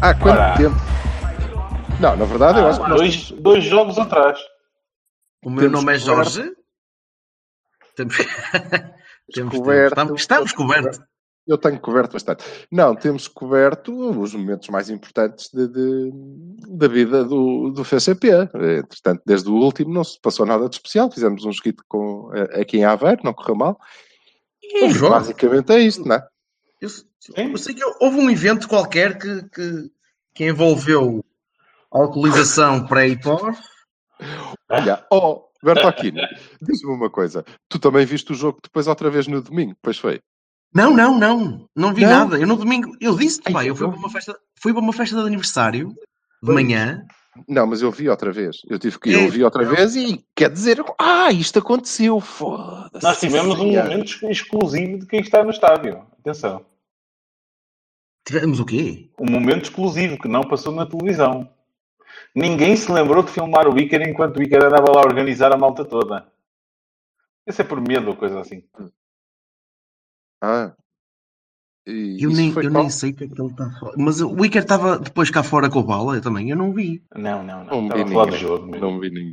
Há quanto Ora. tempo? Não, na verdade, eu acho que nós Dois, dois jogos atrás. O meu Temos nome é coberto. Jorge. Temos... temos, Coberto. Estamos, estamos cobertos. eu tenho coberto bastante. Não, temos coberto os momentos mais importantes de, de- da vida do, do FCP. Entretanto, desde o último não se passou nada de especial. Fizemos um esquito com, eh, aqui em Aveiro, não correu mal. E, Jorge, Basicamente é isto, não é? Eu, eu sei que houve um evento qualquer que, que, que envolveu alcoolização pré e pós. Já. Oh, Bertolini, diz-me uma coisa. Tu também viste o jogo depois outra vez no domingo, pois foi? Não, não, não. Não vi Não? nada. Eu no domingo, eu disse-te, Ai, pá, eu fui para uma festa, fui para uma festa de aniversário de Pois. manhã. Não, mas eu vi outra vez. Eu tive que É, eu vi outra vez e quer dizer, ah, isto aconteceu, foda-se. Nós tivemos um momento exclusivo de quem está no estádio. Atenção. Tivemos o quê? Um momento exclusivo que não passou na televisão. Ninguém se lembrou de filmar o Iker enquanto o Iker andava lá a organizar a malta toda. Esse é por medo ou coisa assim. Ah. E Eu, isso nem, foi eu qual? nem sei o que é que ele está fora. Mas o Iker estava depois cá fora com a bola, eu também, eu não vi. Não, não, não. Não Estava vi a falar ninguém. jogo. Não vi ninguém.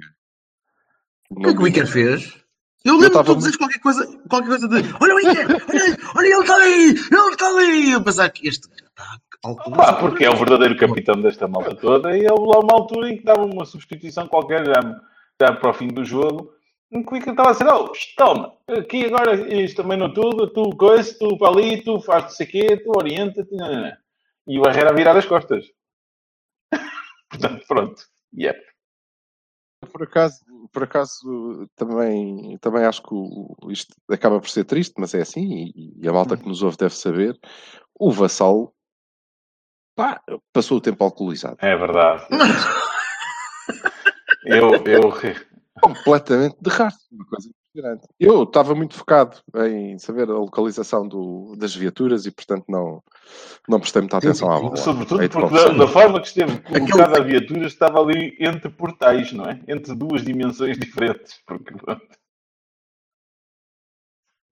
O que é que o Iker fez? Eu lembro tava de tu dizeres qualquer coisa, qualquer coisa de olha o Iker, olha, olha ele está ali, ele está ali. Eu pensava que este Pá, alcoolizado. porque é o verdadeiro capitão desta malta toda e houve lá uma altura em que dava uma substituição qualquer já, já para o fim do jogo em que estava a dizer, oh, toma, aqui agora isto também não tudo, tu coisa, tu para ali, tu faz não sei o quê, tu orienta-te, e o Barreira a virar as costas. Portanto, pronto. Yeah. Por acaso, por acaso também, também acho que o- isto acaba por ser triste, mas é assim, e, e a malta que nos ouve deve saber. O Vassal pá, passou o tempo alcoolizado. É verdade. Eu, eu, Completamente de rastro, uma coisa impressionante. Eu estava muito focado em saber a localização do- das viaturas e, portanto, não, não prestei muita atenção à bola. sobretudo de porque da, da forma que esteve colocada a viatura estava ali entre portais, não é? Entre duas dimensões diferentes. Porque.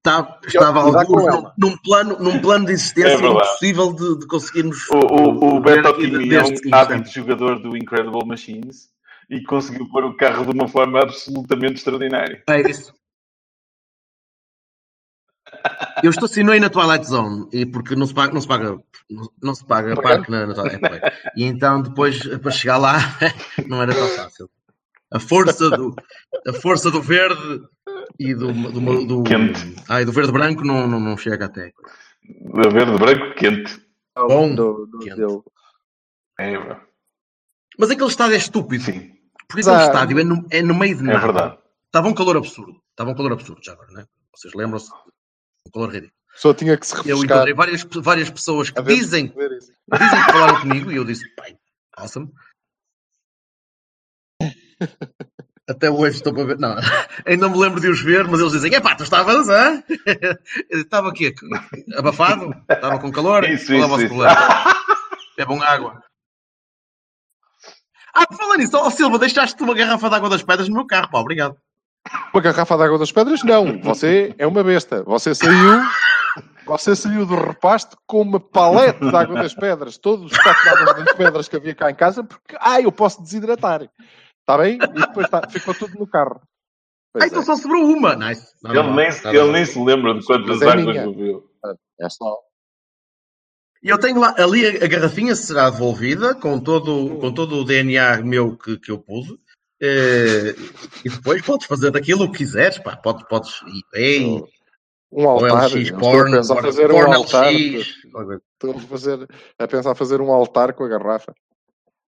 Está- estava ela. num, plano, num plano de existência É impossível de, de conseguirmos O, o, o Beto aqui Kimi é um hábito jogador do Incredible Machines e conseguiu pôr o carro de uma forma absolutamente extraordinária. É isso. Eu estacionei na Twilight Zone e porque não se paga, não se paga, não, não se paga parque na, na Twilight Zone. E então depois para chegar lá não era tão fácil. A força do, a força do verde e do, do, do, Quente. ai, do verde branco não, não, não chega até. De verde branco quente. Bom, Do- do- quente. É, bro. Mas aquele estádio é estúpido. sim, Porque aquele Ah, estádio é no, é no meio de é nada. verdade. Estava um calor absurdo. Estava um calor absurdo já agora, né? Vocês lembram-se? Um calor ridículo. Só tinha que se Eu refrescar. encontrei várias, várias pessoas que ver- dizem, dizem que falaram comigo e eu disse, pai, awesome. Até hoje estou para ver. Não, ainda me lembro de os ver, mas eles dizem, epá, tu estavas, hã? Eu Estava aqui, abafado, estava com calor, Isso, qual é o vosso isso. problema? Bebam água. Ah, por falar nisso, ó Silva, deixaste uma garrafa de água das pedras no meu carro, pá, obrigado. Uma garrafa de água das pedras? Não. Você é uma besta. Você saiu. Você saiu do repasto com uma palete de água das pedras, todo o estoque de água das pedras que havia cá em casa, porque, ah, eu posso desidratar. Está bem? E depois tá, ficou tudo no carro. Pois Ah, então é. só sobrou uma. Nice. Não, Ele, não, nem, não, ele não. nem se lembra de quantas é águas bebeu. É só. E eu tenho lá, ali a, a garrafinha será devolvida com todo, com todo o DNA meu que, que eu pus. Eh, e depois podes fazer daquilo o que quiseres, pá. Podes, podes eBay, Um ou altar. LX Porn, Estou a pensar porn, fazer um porn altar. LX. Estou a, fazer, a pensar fazer um altar com a garrafa.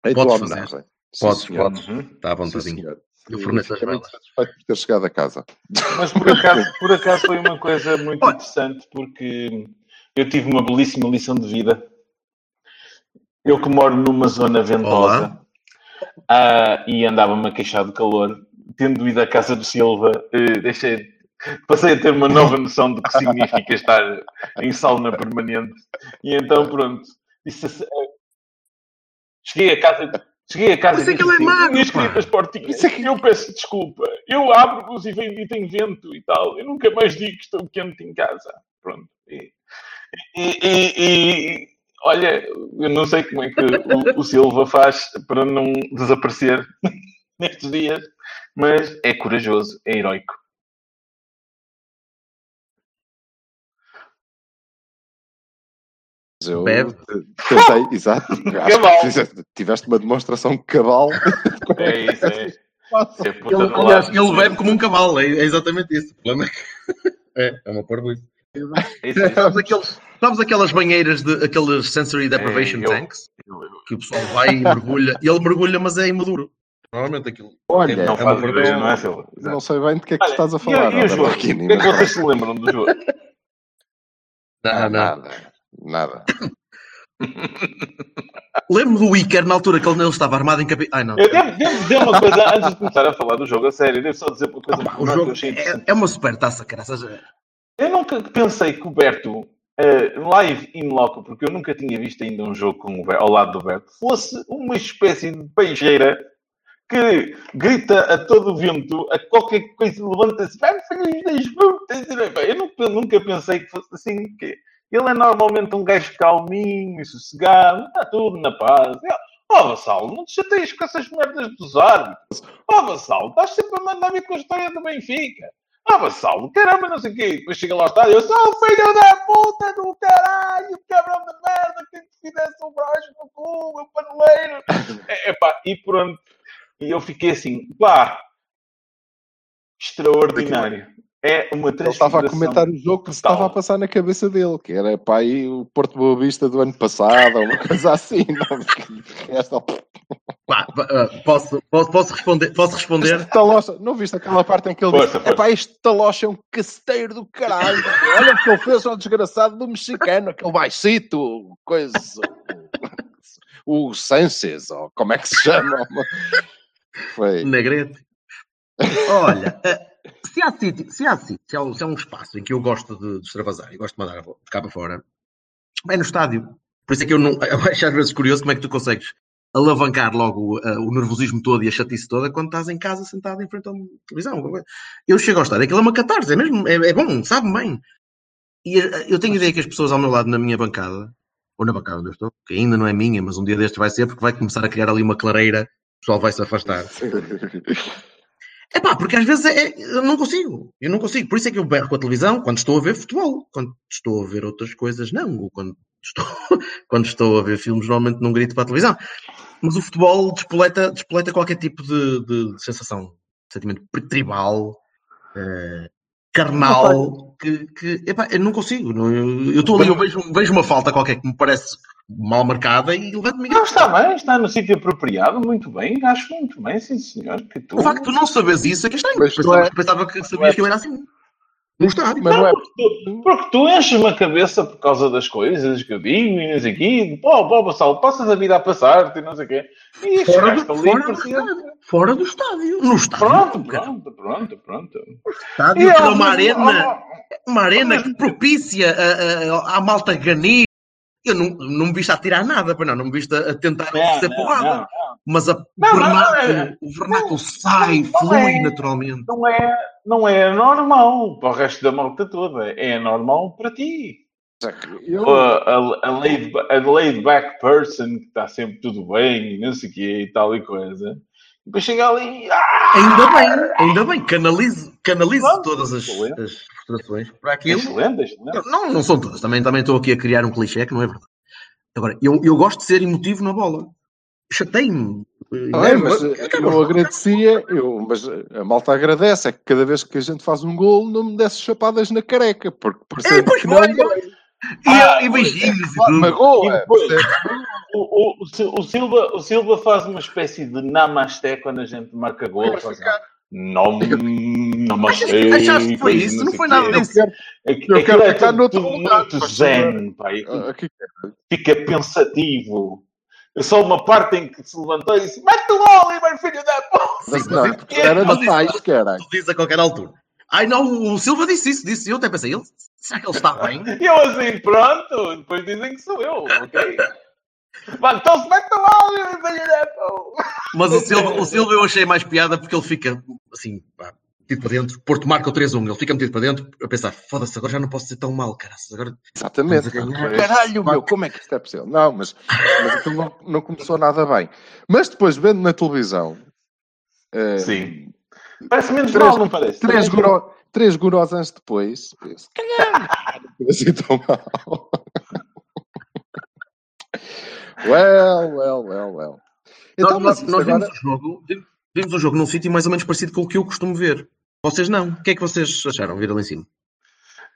Em Podes fazer. homenagem. Sim, Podes, senhor. podes. Uhum. Está à Sim. Eu forneço as velas. satisfeito por ter chegado a casa. Mas por acaso, por acaso foi uma coisa muito interessante porque eu tive uma belíssima lição de vida. Eu que moro numa zona ventosa Olá. Ah, e andava-me a queixar de calor, tendo ido à casa do Silva, eh, deixei, passei a ter uma nova noção do que significa estar em sauna permanente. E então, pronto, disse assim, eh, cheguei a casa. Cheguei a casa é e que disse é assim, magro, "Tinhas que pá." abrir as portinhas. Eu peço desculpa. Eu abro-os e, vem- e tem vento e tal. Eu nunca mais digo que estou quente em casa. Pronto. E, e- e- e- olha, eu não sei como é que o, o Silva faz para não desaparecer nestes dias, mas é corajoso, é heroico. Eu Bebe. tentei, exato. Acho tiveste uma demonstração cabal. É isso, é. é Ele, aliás, ele bebe como um cavalo, é, é exatamente isso. O problema é. É, é uma parvoíce. É isso, é isso. Sabes, aqueles, sabes aquelas banheiras, de, aqueles sensory deprivation É, eu- tanks? Que o pessoal vai e mergulha. E ele mergulha, mas é imaduro. Normalmente aquilo. Olha, Não É faz uma ideia, pergunta. não é, não sei bem de que é que Olha, estás a e- falar. E, o Ana jogo? O que é que vocês se lembram do jogo? Não, não. Nada, nada. Lembro do Iker na altura que ele não estava armado em capi... Ai não. Eu devo, devo dizer uma coisa antes de começar a falar do jogo, a sério, devo só dizer uma coisa Opa, o que eu jogo é, é uma super taça, caraças. Eu nunca pensei que o Berto, eh, live in loco, porque eu nunca tinha visto ainda um jogo com o Berto, ao lado do Berto, fosse uma espécie de peixeira que grita a todo o vento, a qualquer coisa, levanta-se. Eu nunca, pensei que fosse assim. Que ele é normalmente um gajo calminho e sossegado, está tudo na paz. Eu, Oh, Vassal, não te chateias com essas merdas dos árbitros. Oh, Vassal, estás sempre a mandar vir com a história do Benfica. Ah, Vassal, caramba, não sei o quê. Depois chega lá ao estádio, eu sou o filho da puta do caralho, cabrão de merda, quem te fizesse um broche no cu, meu paneleiro. É, epá, e pronto. E eu fiquei assim, pá, extraordinário. É uma Ele estava a transfiguração. comentar o jogo que se estava a passar na cabeça dele, que era para aí o Porto Boa Vista do ano passado, ou uma coisa assim. Não? Esta Pá, pá, ah, posso, posso, posso responder? Posso responder? Este talocha, não viste aquela parte em que ele Força, disse: força. Epá, este talocha é um caceteiro do caralho. Olha o que ele fez ao desgraçado do mexicano, aquele baixito, coisa. O Sanchez, ou como é que se chama? Foi. Negrete. Olha, se há sítio, se há sítio, se há, se há um espaço em que eu gosto de, de extravasar e gosto de mandar de cá para fora, é no estádio. Por isso é que eu não. Eu acho às vezes curioso como é que tu consegues alavancar logo eh, o nervosismo todo e a chatice toda quando estás em casa sentado em frente uma televisão. Eu chego ao estádio, aquilo é uma catarse, é mesmo, é, é bom, sabe bem. E eh, eu tenho ideia que as pessoas ao meu lado na minha bancada, ou na bancada onde eu estou, que ainda não é minha, mas um dia deste vai ser, porque vai começar a criar ali uma clareira, o pessoal vai se afastar. É pá, porque às vezes é, eu não consigo. Eu não consigo. Por isso é que eu berro com a televisão quando estou a ver futebol. Quando estou a ver outras coisas, não. Quando estou, quando estou a ver filmes, normalmente não grito para a televisão. Mas o futebol despoleta, despoleta qualquer tipo de, de- de sensação. Sentimento tribal, eh, carnal, que, que epá, eu não consigo. Não, eu estou ali, eu vejo, vejo uma falta qualquer que me parece mal marcada e levanto-me e Não, está bem, está no sítio apropriado, muito bem, acho muito bem, sim senhor. Que tu... O facto de tu não sabes isso é que é estranho. Tu Pensava, é- pensava que sabias que eu era assim. No estádio. Mas não é. Porque tu, porque tu enches-me a cabeça por causa das coisas que eu digo e não sei o quê. Pô, pô, Bassal, passas a vida a passar-te e não sei o quê. E Fora do, fora, do estádio. fora do estádio. No estádio. Pronto, pronto, pronto, pronto. Estádio E que é uma arena, uma arena que propicia a, a, a malta ganir. Eu não, não me viste a tirar nada, pois não, não me viste a, tentar Não, ser não, porrada. não, Mas a não, vernáculo, é- o vernáculo sai, não flui é. naturalmente. Não é, não é normal para o resto da malta toda. É normal para ti. Eu, a, a, a laid, a laid back person que está sempre tudo bem e não sei o quê e tal e coisa. E depois chega ali e. Ah, Ainda bem, ainda bem, canalizo, canalizo Pronto, todas as, as frustrações para aquilo. excelente, excelente. Não, não são todas. Também, também estou aqui a criar um clichê que não é verdade. Agora, eu, eu gosto de ser emotivo na bola. Chatei-me. Tá bem, mas É, eh, eu agradecia, eu, mas a malta agradece, é que cada vez que a gente faz um golo não me desse chapadas na careca, porque É, parecendo pois que não. E, Ah, e beijinhos e. Magoa. E percebe? O, o, o Sil- o Silva, o Silva faz uma espécie de namasté quando a gente marca gol. Quero Não, namastê. Achaste que foi isso? Não foi nada Eu disso. quero- Aquilo Eu quero é ficar noutro lugar, muito zen, e Ah, Fica pensativo. É só uma parte em que se levantou e disse: Mete o Oliver, filho da puta! Não, porque era mas demais, isso- caralho. Tu dizes a qualquer altura. Ai não, o Silva disse isso, disse eu até pensei, ele, será que ele está bem? E eu assim, pronto. Depois dizem que sou eu, ok? Vá, então se mete o Oliver, filho da puta! Mas o Silva, o Silva eu achei mais piada porque ele fica assim, pá, metido para dentro. Porto marca o 3-1, ele fica metido para dentro a pensar, foda-se, agora já não posso ser tão mal, cara. Agora Exatamente. Caralho, meu, como é que isto é possível? Não, mas, mas aquilo não, não começou nada bem. Mas depois, vendo na televisão, eh, Sim. Parece menos Três- mal, não parece? três, guro, três gurós anos depois, se calhar, assim tão mal. well, well, well, well. Então, nós, mas nós isto vimos agora, o jogo, vimos o jogo num sítio mais ou menos parecido com o que eu costumo ver. Vocês não. O que é que vocês acharam? Vir ali em cima.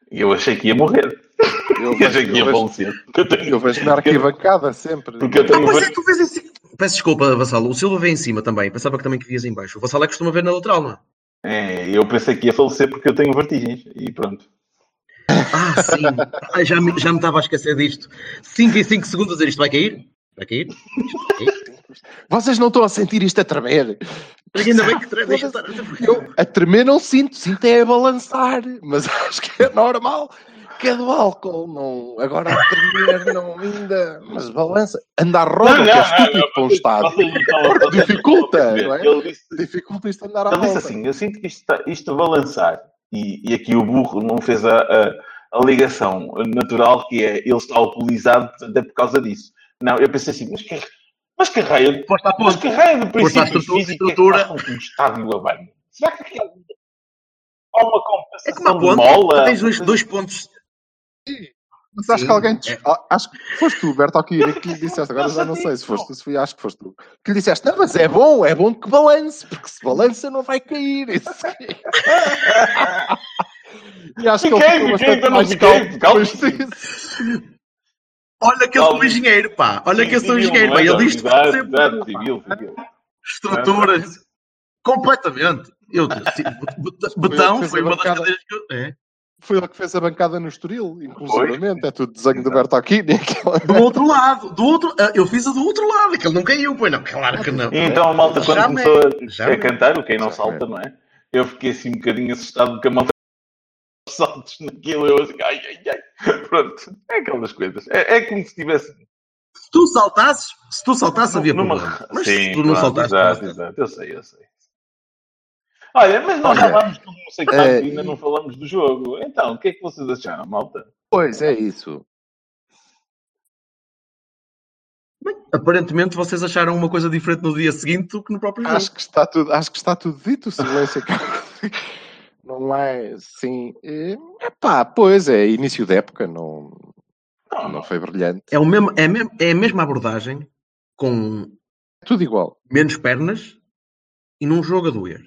Eu achei que ia morrer. eu Eu achei que ia falecer. Eu tenho- eu vejo na arquibancada sempre. Porque eu Ah, tenho. pois é, tu vês em cima. Peço desculpa, Vassalo. O Silva vem em cima também. Pensava que também que vias em baixo. O Vassalo é que costuma ver na lateral, não é? É, eu pensei que ia falecer porque eu tenho vertigens. E pronto. Ah, sim. Ai, já, me, já me estava a esquecer disto. 5 em 5 segundos a dizer isto vai cair? Vai cair? Vocês não estão a sentir isto a tremer? Ainda bem que tre- deixa estar. Eu a tremer não sinto, sinto é a balançar, mas acho que é normal. Que é do álcool, não. Agora a tremer não ainda. Mas balança. Andar roda, que é estúpido para um estado. Porque vocês não dificulta, não é? Dificulta isto andar à ele disse assim: Eu sinto que isto, está, isto a balançar. E, e aqui o burro não fez a, a, a ligação natural que é ele está alcoolizado portanto, é por causa disso. Não, eu pensei assim: Mas que, mas que raio a Mas ponto. que raio de à princípios estrutura- é que um estádio a banho? Será que aquilo há uma É como a compensação de ponte. mola? Tens dois, dois pontos. Mas acho Sim, que alguém. é. ah, Acho que foste tu, Berto Alquiri, que lhe disseste. Agora já não sei se foste tu, se fui, acho que foste tu. Que lhe disseste, não, mas é bom, é bom que balance, porque se balança não vai cair. Isso. e acho que ele ficou fiquei, bastante então não mais calmo calmo. Olha que eu sou engenheiro, pá. Olha que eu sou engenheiro, pá. é? Ele diz sempre exato, civil, civil. estruturas. Completamente. Eu, betão foi a uma das bancada. cadeiras que eu. É. Foi ele que fez a bancada no Estoril, inclusivamente. É tudo desenho do Berto aquela- Do outro lado, do outro, ah, eu fiz a do outro lado, que ele não caiu, pois não, claro que não. E então a malta, quando Já começou a, já a me- cantar, o quem não salta, não é? Eu fiquei assim um bocadinho assustado porque a malta saltos naquilo. Eu assim, ai, ai, ai. Pronto, é aquelas coisas. É, é como se tivesse. Se tu saltasses, se tu saltasses havia numa- problema. Mas se Sim, tu não claro, saltasses, Exato, exato. Eu sei, eu sei. Olha, mas nós Olha, falámos tudo não sei quanto é, e ainda não falamos do jogo. Então, o que é que vocês acharam, malta? Pois é isso. Bem, aparentemente vocês acharam uma coisa diferente no dia seguinte do que no próprio jogo. Acho que está tudo, acho que está tudo dito. O silêncio. Não é assim. É pá, pois é, início da época, não, Não, foi brilhante. É, o mesmo, é, mesmo, é a mesma abordagem com Tudo igual. menos pernas e num jogo a doer.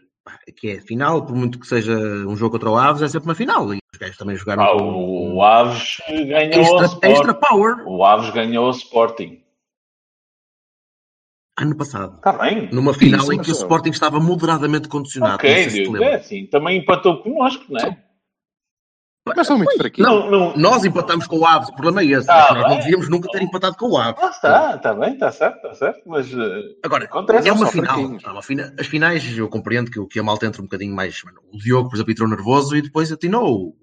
Que é final, por muito que seja um jogo contra o Aves, é sempre uma final. E os gajos também jogaram Ah, com o, o Aves ganhou extra, Sporting. extra power O Aves ganhou ao Sporting. Ano passado. Está bem. Numa final Isso, em que o Sporting estava moderadamente condicionado. Ok, se lembra. é assim. Também empatou connosco, não é? Mas são muito fraquinhos. Não, não. nós empatamos com o Aves, o problema é esse. Que nós não devíamos nunca ter empatado com o Aves. Ah, está, está bem, está certo, está certo. Mas eh, Agora, Acontece, é uma final. fraquinhos. Fina- As finais, eu compreendo que, o- que a malta entra um bocadinho mais. mano, O Diogo, por exemplo, entrou nervoso e depois atinou.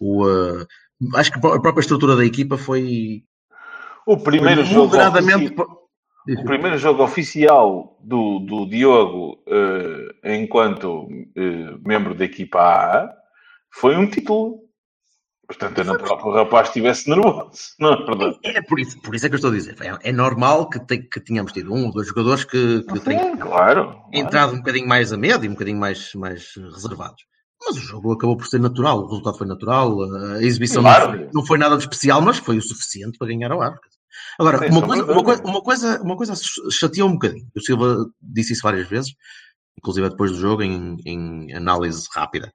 O, o, uh, acho que a própria estrutura da equipa foi, o primeiro foi jogo. moderadamente. O primeiro jogo oficial do, do Diogo eh, enquanto eh, membro da equipa A foi um título. Portanto, é natural que o rapaz estivesse nervoso. Não é verdade? É por isso, por isso é que eu estou a dizer. É, é normal que, te- que tínhamos tido um ou dois jogadores que, que Sim, claro. claro. entrado um bocadinho mais a medo e um bocadinho mais, mais reservados. Mas o jogo acabou por ser natural, o resultado foi natural, a exibição Claro. não, foi, não foi nada de especial, mas foi o suficiente para ganhar ao ar. Agora, uma coisa, uma, coisa, uma, coisa, uma coisa chateou um bocadinho. O Silva disse isso várias vezes, inclusive depois do jogo, em, em análise rápida.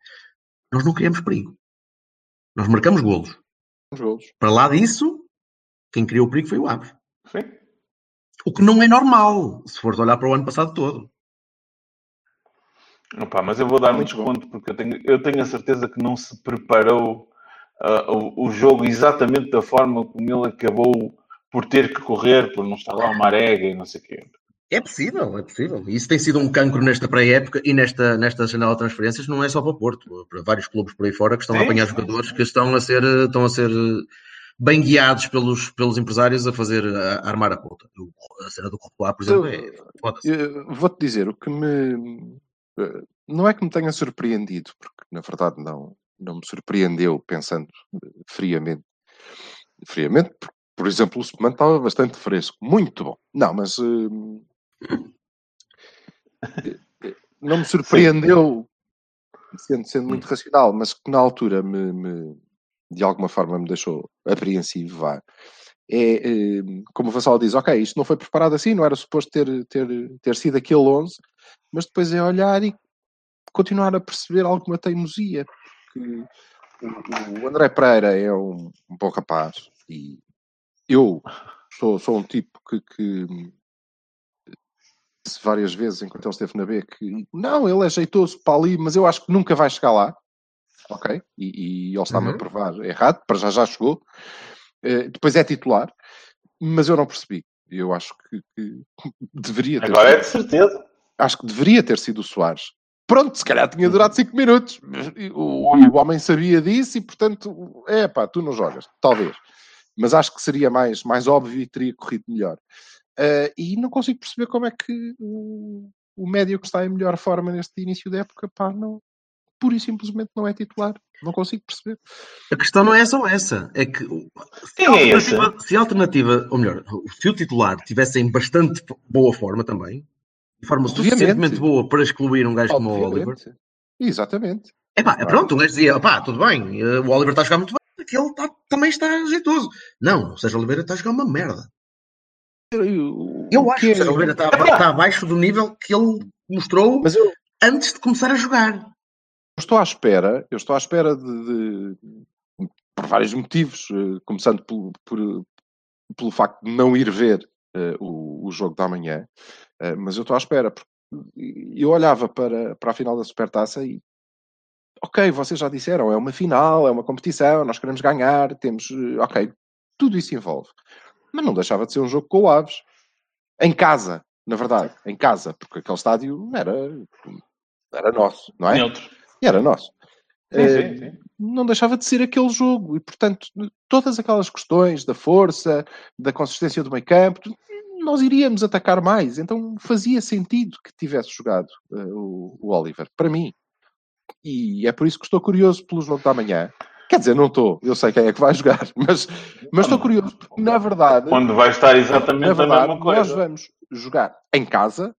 Nós não criamos perigo. Nós marcamos golos. Os golos. Para lá disso, quem criou o perigo foi o Aves. Sim. O que não é normal, se fores olhar para o ano passado todo. Opa, mas eu vou dar um Muito desconto porque eu tenho, eu tenho a certeza que não se preparou ah, o, o jogo exatamente da forma como ele acabou por ter que correr, por não estar lá uma arega e não sei o quê. É possível, é possível. Isso tem sido um cancro nesta pré-época e nesta, nesta janela de transferências, não é só para o Porto, para vários clubes por aí fora que estão a Sim, apanhar sim, jogadores que estão a ser, estão a ser eh, bem guiados pelos, pelos empresários a fazer, a, a armar a ponta. A cena do Courtois, por exemplo, é Vou-te dizer, o que me. eh, Não é que me tenha surpreendido, porque na verdade não, não me surpreendeu pensando eh, friamente. Friamente, por, por exemplo, o Superman estava bastante fresco, muito bom. Não, mas. eh, não me surpreendeu, sendo, sendo muito racional, mas que na altura me, me- de alguma forma me deixou apreensivo, vá. É, eh, como o Vassal diz, ok, isto não foi preparado assim, não era suposto ter, ter, ter sido aquele 11, mas depois é olhar e continuar a perceber alguma teimosia. Porque o, o André Pereira é um, um bom rapaz e eu sou, sou um tipo que, que disse várias vezes enquanto ele esteve na B que não, ele é jeitoso para ali, mas eu acho que nunca vai chegar lá. Ok? E, e ele está-me Uhum. a provar errado, para já já chegou. Eh, depois é titular, mas eu não percebi. Eu acho que, que deveria ter Agora é sido de certeza. acho que deveria ter sido o Soares. Pronto, se calhar tinha durado 5 minutos. O, o homem sabia disso e, portanto, é pá, tu não jogas, talvez. Mas acho que seria mais, mais óbvio e teria corrido melhor. Ah, e não consigo perceber como é que o, o médio que está em melhor forma neste início da época, pá, não, pura e simplesmente não é titular. Não consigo perceber. A questão não é só essa, é que se a é alternativa, se a alternativa, ou melhor, se o titular tivesse em bastante boa forma também, de forma Obviamente. suficientemente boa para excluir um gajo como o Oliver, Obviamente. Exatamente. É pronto, um gajo dizia, pá, tudo bem, eh, o Oliver está a jogar muito bem, aquele tá- também está jeitoso. Não, o Sérgio Oliveira está a jogar uma merda. Eu o acho que que é- o Sérgio Oliveira está, está abaixo do nível que ele mostrou Mas eu, antes de começar a jogar. eu estou à espera, eu estou à espera de, de- por vários motivos, eh, começando pelo, por- pelo facto de não ir ver eh, o, o jogo da manhã, eh, mas eu estou à espera, porque eu olhava para, para a final da Supertaça e ok, vocês já disseram, é uma final, é uma competição, nós queremos ganhar, temos, eh, ok, tudo isso envolve. Mas não deixava de ser um jogo com o Aves. Em casa, na verdade, em casa, porque aquele estádio era, era nosso, não é? Neutro. E era nosso. Sim, Eh, sim, sim. não deixava de ser aquele jogo. E, portanto, todas aquelas questões da força, da consistência do meio campo, nós iríamos atacar mais. Então fazia sentido que tivesse jogado eh, o, o Oliver, para mim. E é por isso que estou curioso pelo jogo da manhã. Quer dizer, não estou, eu sei quem é que vai jogar, mas, mas estou curioso, porque na verdade, Quando vai estar exatamente a verdade mesma nós coisa. vamos jogar em casa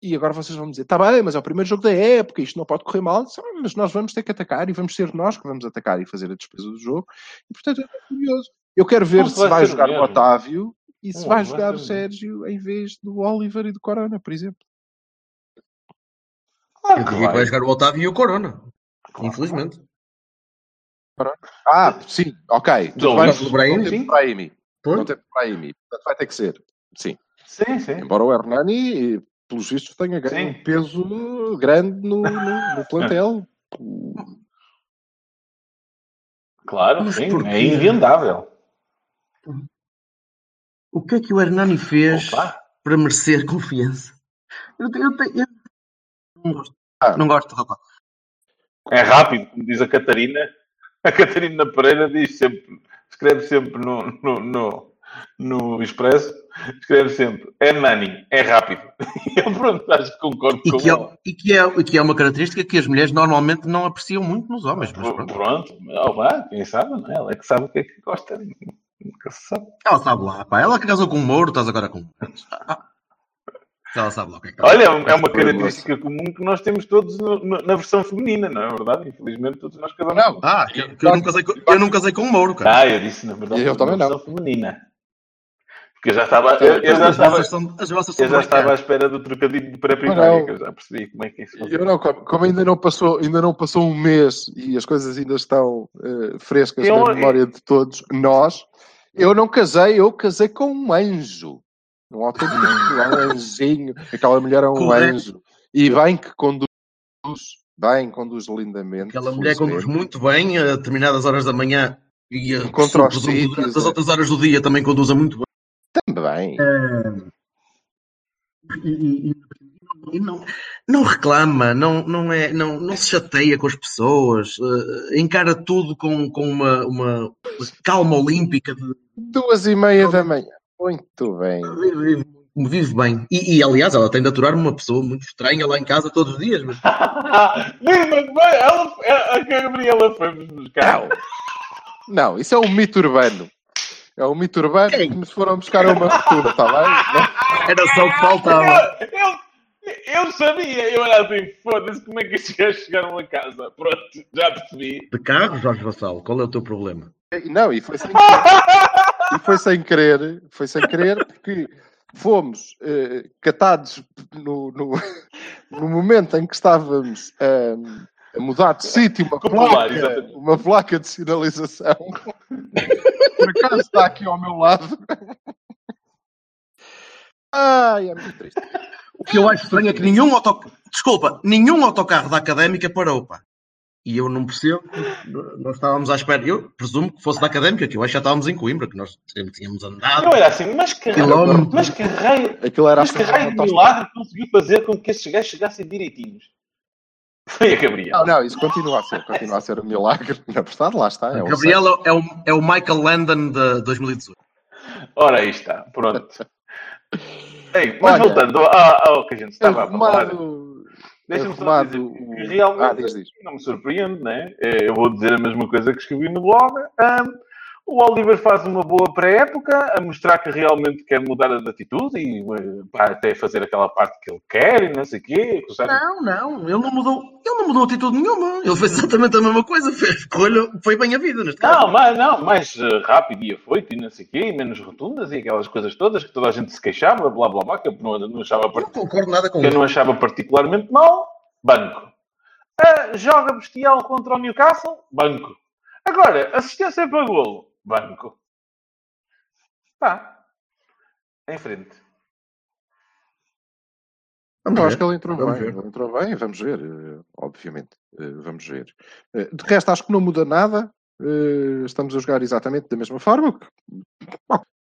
e agora vocês vão dizer, está bem, mas é o primeiro jogo da época, isto não pode correr mal, mas nós vamos ter que atacar e vamos ser nós que vamos atacar e fazer a despesa do jogo. E portanto eu estou curioso. Eu quero ver Não se vai jogar o. Otávio e se Não, vai jogar o Sérgio em vez do Oliver e do Corona, por exemplo. Claro Eu que vai vai. jogar o Otávio e o Corona. Infelizmente. Ah, sim, ok. Tudo Dom, bem, mas o Brahim, não sim. Brahimi. Não temos Brahimi. Portanto vai ter que ser. Sim. Sim, sim. Embora o Hernani, pelos vistos, tenha ganho Sim. um peso grande no, no, no plantel. Claro, Mas sim. porquê? É invendável. O que é que o Hernani fez Opa. para merecer confiança? Eu, eu, eu não gosto. Ah. Não gosto, rapaz. É rápido, como diz a Catarina. A Catarina Pereira diz sempre, escreve sempre no, no, no, no Expresso, escreve sempre, é money, é rápido. E eu pronto, acho que concordo E com que, é, e, que é, e que é uma característica que as mulheres normalmente não apreciam muito nos homens. Mas Pronto, pronto. oh, vá, quem sabe, não é? Ela é que sabe o que é que gosta. Nunca se sabe. Ela sabe lá, pá. Ela que casou com o Mouro, estás agora com. Ah. Ela sabe lá o que é que está Olha, é uma característica comum que nós temos todos na versão feminina, não é verdade? Infelizmente todos nós casamos Não. com- Ah, que, que eu, não casei com, eu não casei com o Mouro, cara. Ah, eu disse na verdade Eu também na não. feminina. Que eu já estava, eu, eu já estava, são, eu já estava à espera do trocadilho de para Não, primária, não. que eu já percebi como é que isso. Eu não, como, como ainda não passou, ainda não passou um mês e as coisas ainda estão eh, frescas Eu- na memória de todos nós, eu não casei, eu casei com um anjo. Um autêntico um anjinho. Aquela mulher é um Correto. anjo. E bem que conduz, bem, conduz lindamente. Aquela mulher conduz muito bem a determinadas horas da manhã e a Contra os sítios, durante as é. outras horas do dia também conduza muito bem. Também. E, e- e- e não, não reclama, não, não, é, não, não se chateia com as pessoas, eh, encara tudo com, com uma, uma calma olímpica de Duas e meia da manhã. Muito bem. vive, vive bem. E, e, aliás, ela tem de aturar uma pessoa muito estranha lá em casa todos os dias. Mas... Que vai, ela, a, Gabriela foi-nos buscar. Não, isso é um mito urbano. É um mito urbano Quem? que nos foram buscar uma ruptura, está bem? Era só o que faltava. Eu, eu, eu sabia, eu era assim, foda-se, como é que estes gajos chegaram a casa? Pronto, já percebi. De carro, Jorge Vassal, qual é o teu problema? Não, e foi e foi sem querer, foi sem querer, porque fomos eh, catados no, no, no momento em que estávamos eh, a mudar de sítio uma placa, uma placa de sinalização. Por acaso está aqui ao meu lado. Ai, é muito triste. O que eu acho estranho é que nenhum autocarro, desculpa, nenhum autocarro da académica parou, pá. E eu não percebo, nós estávamos à espera, eu presumo que fosse da académica, que eu acho que já estávamos em Coimbra, que nós sempre tínhamos andado. Eu era assim, mas que raio, mas que raio, Aquilo era mas que raio de milagre conseguiu fazer com que estes gajos chegassem direitinhos? Foi a Gabriela. Não, isso continua a ser, continua a ser um milagre. Na verdade, lá está. É Gabriela é o, é o Michael Landon de 2018. Ora, aí está, pronto. Ei, mas Olha, voltando ao, ao que a gente estava a falar, Arrumado, deixa-me só dizer o- que realmente Ah, diz, diz. não me surpreende, né? Eh, Eu vou dizer a mesma coisa que escrevi no blog. Ahm, o Oliver faz uma boa pré-época a mostrar que realmente quer mudar de atitude e eh, para até fazer aquela parte que ele quer e não sei o quê. Sérgio- Não, não, ele não mudou, ele não mudou atitude nenhuma. Ele fez exatamente a mesma coisa, fez, escolha, foi bem a vida neste caso. Não, mais, não, mais eh, rápido e afoito e não sei o quê, e menos rotundas e aquelas coisas todas que toda a gente se queixava, blá blá blá, que eu não, não achava Eu não concordo nada com que eu não achava particularmente mal, banco. Ah, joga bestial contra o Newcastle, banco. Agora, assistência para golo, banco. Tá. Em frente. Vamos Eu acho que ele entrou Vamos bem. ver. Ele entrou bem, vamos ver, eh, obviamente. Eh, Vamos ver. Eh, De resto, acho que não muda nada. Estamos a jogar exatamente da mesma forma,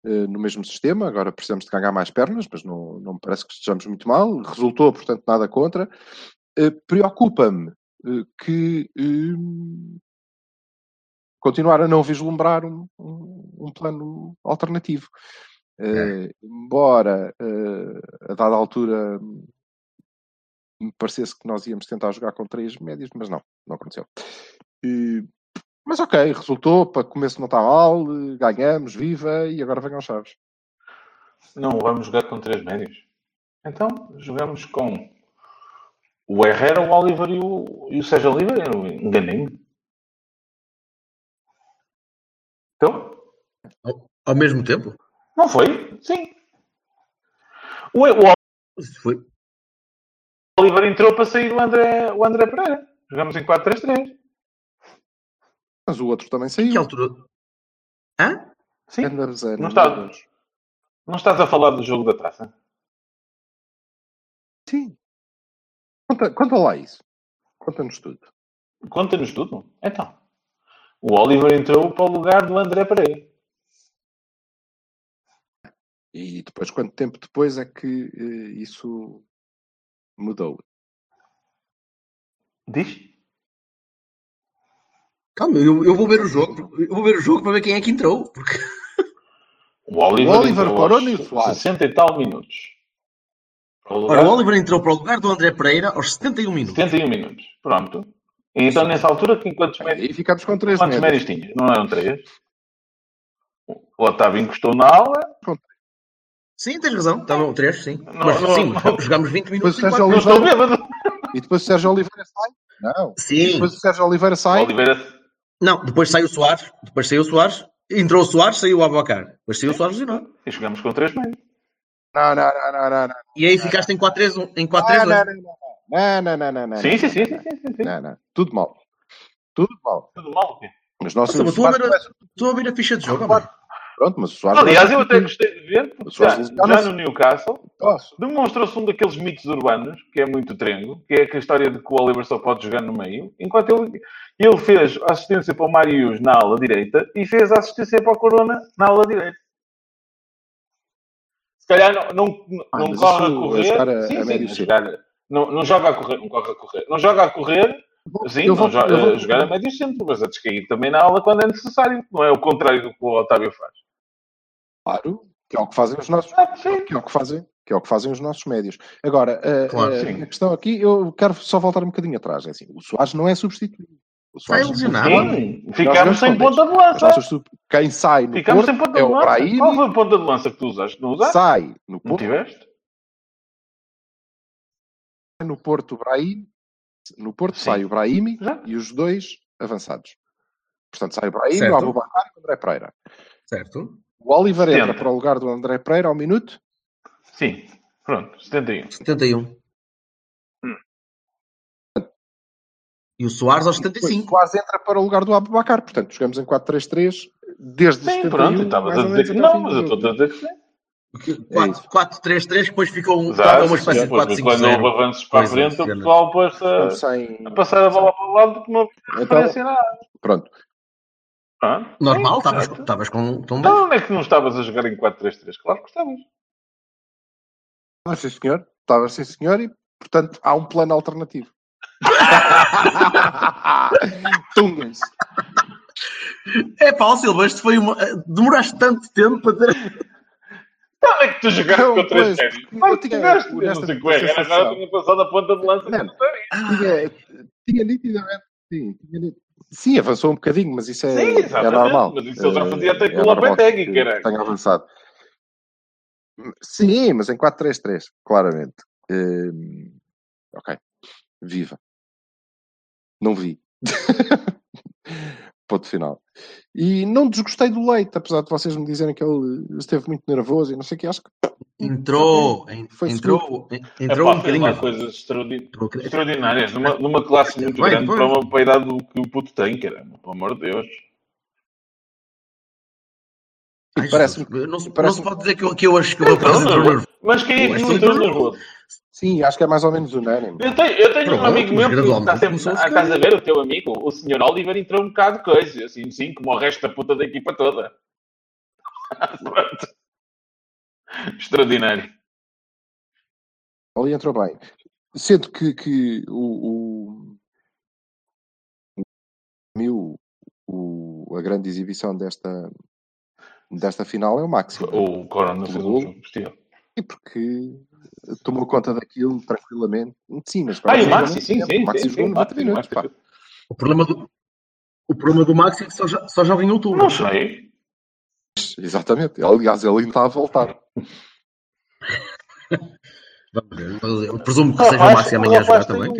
no mesmo sistema. Agora precisamos de ganhar mais pernas, mas não, não me parece que estejamos muito mal. Resultou, portanto, nada contra. Preocupa-me que continuar a não vislumbrar um, um- um plano alternativo. Eh, embora eh, a dada altura me parecesse que nós íamos tentar jogar com três médios, mas não, não aconteceu. Mas ok, resultou, para começo não está mal, ganhamos, viva, e agora venham os chaves. Não vamos jogar com três médios. Então, jogamos com o Herrera, o Oliver e o, e o Sérgio Oliveira. Enganei-me. Então, Ao, ao mesmo tempo? não foi? Sim. O, o Foi. Oliver entrou para sair o André, o André Pereira. Jogamos em 4-3-3. Mas o outro também Que saiu. altura? Hã? Sim. Não meu está- Deus. Não estás a falar do jogo da taça? Sim. Conta, conta lá isso. Conta-nos tudo. Conta-nos tudo. Então. O Oliver entrou para o lugar do André Pereira. E depois, quanto tempo depois é que eh, isso mudou? Diz? Calma, eu, eu vou ver o jogo. Eu vou ver o jogo para ver quem é que entrou. Porque... O Oliver, O Oliver entrou parou aos no Soares. 60 e tal minutos. Para o Ora, lugar- o Oliver entrou para o lugar do André Pereira aos 71 minutos. 71 minutos. Pronto. E então, nessa altura, que quantos médios, Aí ficamos com três quantos médios. médios tinhas? Não eram três? O Otávio encostou na aula. Sim, tens razão. Estavam três, sim. Não, Mas não, sim, não. jogámos 20 Depois minutos. Não estou Oliveira, bêbado. e depois o Sérgio Oliveira sai? Não. Sim. Depois o Sérgio Oliveira sai? Oliveira Não, depois saiu o Soares. Depois saiu o Soares. entrou o Soares, saiu o Abacar. Depois saiu o Soares lesionado. E jogamos com três meios. Não, não, não, não, não. não. E aí ficaste em 4-3-1. Em Não, 4-3-2. não, não, não, não, não, não, não. Sim, sim, sim, sim, sim. Não, não. Tudo mal. Tudo mal. Tudo mal. ok. Mas nós Nossa, mas estou a ver a- estou a ver a ficha de jogo. mano. Pronto, mas o Soares. Aliás, eu até gostei de ver, porque já, lesionou-se. já no Newcastle demonstrou-se um daqueles mitos urbanos, que é muito trengo, que é que a história de que o Oliver só pode jogar no meio, enquanto ele, ele fez assistência para o Marius na ala direita e fez assistência para o Corona na ala direita. Se calhar não, não, Ah, não mas corre a correr. a jogar a- sim, a sim, não, não joga a correr, não corre a correr. Não joga a correr, sim, Eu vou- não joga, eu vou- a jogar a médio centro, mas a descair também na ala quando é necessário. Não é o contrário do que o Otávio faz. Claro, que é o que fazem os nossos. Ah, sim. Que é o que fazem, que é o que fazem os nossos médios. Agora, a, Claro, a- a questão aqui, eu quero só voltar um bocadinho atrás. É assim, o Soares não é substituído. O Sai Soares lesionado. Sim, Nós ficámos jogamos sem ponta de lança. Quem sai no Ficámos sem Porto ponta é de o lança. Qual foi a ponta de lança que tu usaste? Não usaste? sai no Não Porto, tiveste? No Porto o Brahim, no Porto Sim. sai o Brahimi Já. e os dois avançados. Portanto, sai o Brahim, Certo. o Abubacar e o André Pereira. Certo. O Oliver entra 70. para o lugar do André Pereira ao minuto. Sim. Pronto, 71. 71. Hum. E o Soares aos e depois 75. Quase entra para o lugar do Abubacar. Portanto, jogamos em 4-3-3 desde Sim, 71, pronto, a dizer que não, mas eu estou a dizer que sim. 4, 4, 3, 3, depois ficou um, Exato, uma espécie de depois, 4, 5, quando 0. houve avanços para a é, frente, o pessoal pôs a, sem... a passar a bola para o lado porque não havia Então, referência nada. pronto. Ah, Normal, estavas estavas com tom Então, onde é que não estavas a jogar em 4-3-3? Claro que estavas. Ah, sim, senhor. Estava sim, senhor. E, portanto, há um plano alternativo. Tungas. É pá, Silva, isto foi uma. Demoraste tanto tempo para ter. Onde é que tu jogaste Não, com 3 pois, eu que tinha- jogaste, eu não sei como é. Agora tinha passado a ponta de lança. Não. Tinha, tinha nitidamente. Sim, tinha nit- sim, avançou um bocadinho, mas isso é, Sim, é normal. mas isso ele já fazia até é com o normal Lopetegui, caralho. Tenha avançado. Sim, mas em 4-3-3, claramente. Eh, ok. Viva. Não vi. Ponto final. E não desgostei do Leite, apesar de vocês me dizerem que ele esteve muito nervoso e não sei o que. Acho que Entrou, en- Foi entrou, en- entrou Epá, um bocadinho. extraordi- Entrou- extraordinárias, numa, numa classe muito grande foi. para, uma, para a idade do que o puto tem, caramba, pelo amor de Deus. Ai, Jesus, não, se- não se pode dizer que eu, que eu acho que o rapaz entrou nervoso. Mas quem é que não entrou nervoso. nervoso? Sim, acho que é mais ou menos unânime. Eu tenho, eu tenho um amigo meu que está sempre a casa ver, o teu amigo, o senhor Oliver, entrou um bocado de coisa, assim, sim, como o resto da puta da equipa toda. Extraordinário. Ali entrou bem. Sendo que, que o, o, o, o- a grande exibição desta, desta final é o Maxi. O Corona fez um jogo bestial. E porque tomou conta daquilo tranquilamente. Sim, mas Ah, e o Maxi, sim, o sim, Maxi sim, jogou sim, 90 Maxi, minutos. Maxi. pá. O problema do, o problema do Max é que só, já- só joga em outubro. Não sei. Exatamente. Aliás, ele ainda está a voltar. Vamos ver. Eu presumo que seja o Maxi amanhã a jogar também.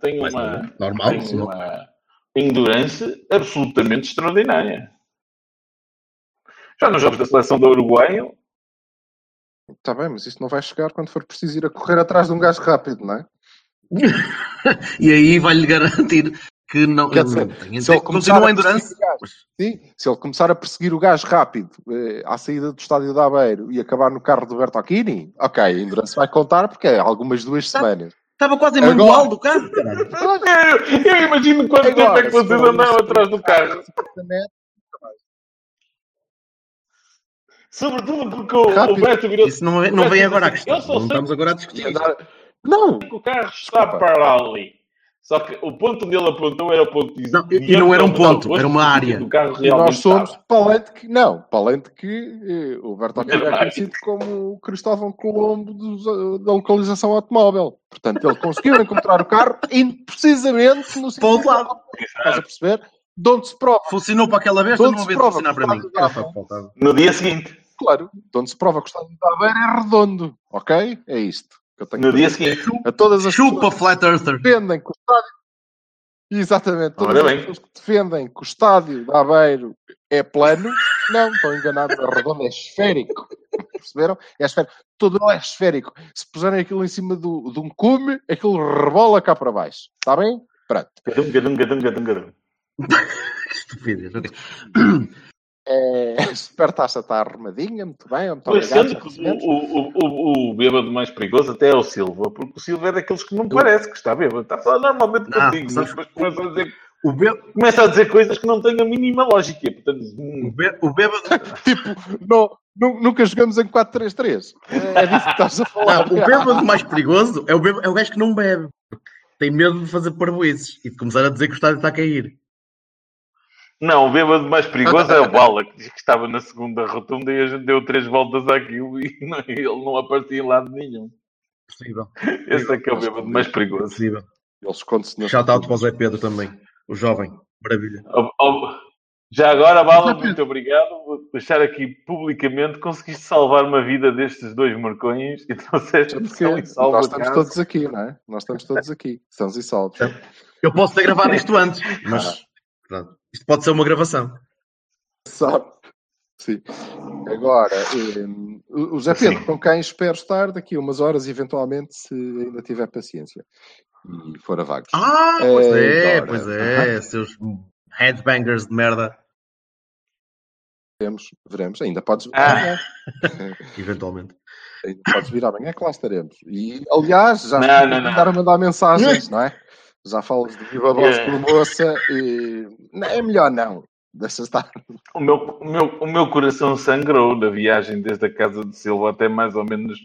Tem tipo, uma. Normal, tem sim. uma endurance absolutamente extraordinária. Já nos jogos da seleção do Uruguai, Está bem, mas isto não vai chegar quando for preciso ir a correr atrás de um gajo rápido, não é? E aí vai-lhe garantir que não. Quer dizer, tem, se ele continua a endurance. perseguir o gajo, sim, se ele começar a perseguir o gajo rápido eh, à saída do estádio de Aveiro e acabar no carro do Bertocchini, ok, a endurance vai contar porque é algumas duas Tá. semanas. Estava quase em Agora- manual do carro, caralho. eu, eu imagino quanto tempo é que vocês isso, atrás do carro. Sobretudo porque o, o Rápido. Beto virou Isso não, vem- não vem agora à questão. Não estamos agora a discutir. andar- Não, o carro está para ali. Só que o ponto onde ele apontou era o ponto de Não, e- e não era um ponto, era uma área. Do carro e nós somos estava. palente que. Não, palente que eh, o Bertocchini é Não. conhecido como o Cristóvão Colombo dos- da localização automóvel. Portanto, ele conseguiu encontrar o carro precisamente no o lado. Estás a perceber? De onde se prova, Funcionou para aquela vez, não havia de prova funcionar para mim. Era só faltava. No dia seguinte. claro, de onde se prova que o estádio de Aveiro é redondo, ok? É isto que eu tenho No que dia seguinte. a todas as Chupa pessoas Flat Earther. que defendem que o estádio Exatamente. Todas Ora as bem. pessoas que defendem que o estádio de Aveiro é plano, não, estão enganados. É redondo, é esférico. Perceberam? É esférico. Todo ele é esférico. Se puserem aquilo em cima do, de um cume, aquilo rebola cá para baixo. Está bem? Pronto. Gadum, gadum, gadum, gadum, gadum. Estupidez. ok. É, a supertaça está arrumadinha, muito bem. Muito Pois obrigado. sendo que o, o, o, o bêbado mais perigoso até é o Silva, porque o Silva é daqueles que não parece que está bêbado. Está a falar normalmente Não, contigo, mas depois começa a, dizer, O, bê- começa a dizer coisas que não têm a mínima lógica. Portanto, hum, o, bê- o bêbado. Tipo, não, nu- nunca jogamos em 4-3-3. É, é disso que estás a falar. Não, o bêbado mais perigoso é o, bêbado, é o gajo que não bebe. Tem medo de fazer parvoices e de começar a dizer que o estádio está a cair. Não, o bêbado mais perigoso é o Bala, que diz que estava na segunda rotunda e a gente deu três voltas àquilo e não- ele não aparecia em lado nenhum. Possível. Esse é que é o bêbado mais perigoso. Possível. Ele esconde-se na Shout out para o Zé Pedro também. O jovem. Maravilha. Ó- ó, Já agora, Bala, muito obrigado. Vou deixar aqui publicamente. Conseguiste salvar uma vida destes dois marcões e trouxeste a missão e salva nós estamos casa. todos aqui, não é? Nós estamos todos aqui, sãos e salvos. Eu posso ter gravado isto antes, mas pronto, isto pode ser uma gravação. Sabe? Sim. Agora, hum, o Zé Pedro, com quem espero estar daqui a umas horas, eventualmente, se ainda tiver paciência e for a vagos. Ah, pois é, Agora. pois é, seus headbangers de merda. Veremos, veremos. Ainda podes vir Ah. amanhã. Eventualmente. Ainda podes vir amanhã, que lá estaremos. E, aliás, já Não, não, a não. a mandar mensagens, não é? Já falas de viva voz É. por moça e não, é melhor não. Deixa estar. O meu, o, meu, o meu coração sangrou na viagem desde a casa de Silva até mais ou menos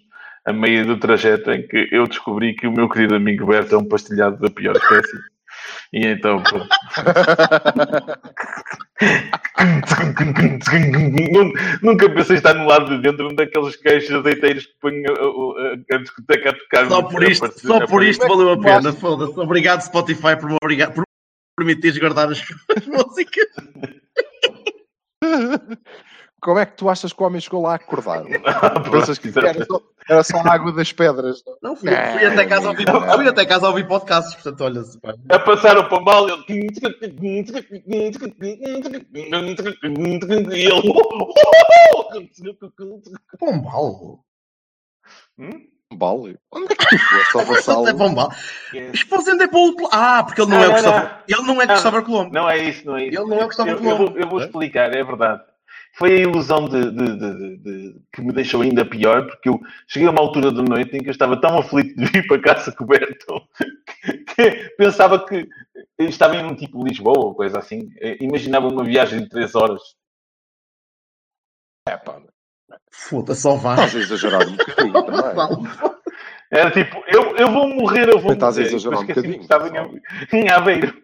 a meio do trajeto em que eu descobri que o meu querido amigo Beto é um pastelhado da pior espécie. E então, pronto. Nunca pensei estar no lado de dentro um daqueles queixos azeiteiros que põem a, a, a discoteca a tocar. Só no- por isto, partir- só por isto valeu a pena. Foda-se. Obrigado, Spotify, por me obrigar, por permitires guardar as as músicas. Como é que tu achas que o homem chegou lá acordado? Pensas que era só, era só a água das pedras? não? Não, fui, fui até casa a ouvir, fui até casa a ouvir podcasts, portanto, olha se pá. a passar o pombal e ele. E ele. Pombal. Hum? Vale. Onde é que tu foste ao é vassalo? Pombal. Esposendo é para o outro lado. Ah, porque ele não, Não, é o não, Cristóvaro. Ele não é Cristóvaro Colombo. Não é isso, não é isso. Ele não é o eu Colombo. eu vou explicar, é verdade. Foi a ilusão de, de- de- de- de- que me deixou ainda pior, porque eu cheguei a uma altura da noite em que eu estava tão aflito de vir para casa coberto que pensava que estava em um tipo Lisboa ou coisa assim. Imaginava uma viagem de 3 horas. É, pá, Foda-se, só vá. estás a exagerar um bocadinho também. Era tipo, eu, eu vou morrer, eu vou Estás a morrer. exagerar um esqueci-me que bocadinho, estava em, em Aveiro.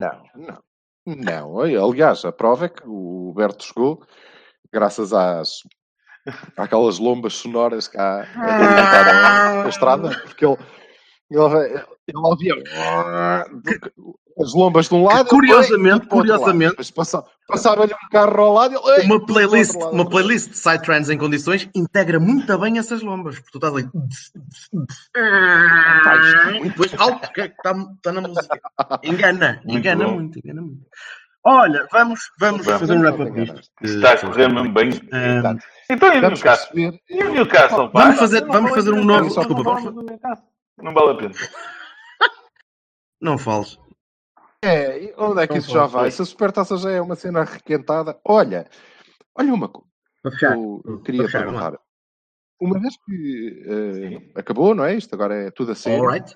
Não, não. Não, aliás, a prova é que o Berto chegou graças às àquelas lombas sonoras que há a alimentar a, a estrada, porque ele, ele, ele ouvia as lombas de um lado, Que, curiosamente, lado. curiosamente- Depois passa- passava-lhe um carro ao lado, ele, ei, Uma playlist, uma playlist de Psytrance em condições integra muito bem essas lombas. Porque tu estás ali. É muito- Depois, está tá na música. Engana, Muito engana bom. muito, engana muito. Olha, vamos, vamos Vamos. fazer um wrap-up disto. Está a correr mesmo bem. Ah, Então, e o Vamos Newcastle? E o Newcastle, pá? Vamos fazer- vamos fazer um novo- desculpa. Não vale a pena. não fales. É, onde é que Não isso já vai? Se a supertaça já é uma cena requentada, olha, olha uma coisa. Fechar. eu queria fechar, perguntar. Uma vez que eh, acabou, não é? Isto agora é tudo a sério. Alright.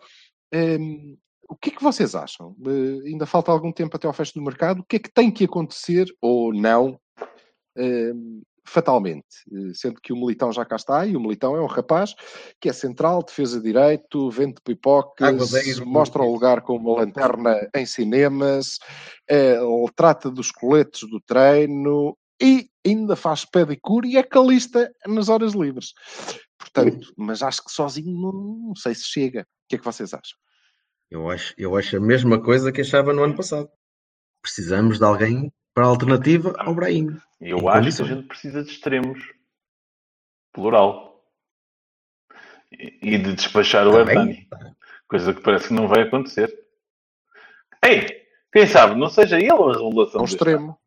Hum, o que é que vocês acham? Eh, ainda falta algum tempo até ao fecho do mercado. O que é que tem que acontecer ou não, hum, fatalmente? Eh, sendo que o Militão já cá está e o Militão é um rapaz que é central, defesa de direito, vende pipocas, mostra o lugar com uma lanterna em cinemas, ele trata dos coletes do treino e ainda faz pedicure e é calista nas horas livres. Portanto, mas acho que sozinho não, não sei se chega. O que é que vocês acham? Eu acho, eu acho a mesma coisa que achava no ano passado. Precisamos de alguém para a alternativa ao Brahim. Eu Em acho condições. que a gente precisa de extremos. Plural. E de despachar o Também. Hernani. Coisa que parece que não vai acontecer. Ei, quem sabe, não seja ele a É revelação. um extremo.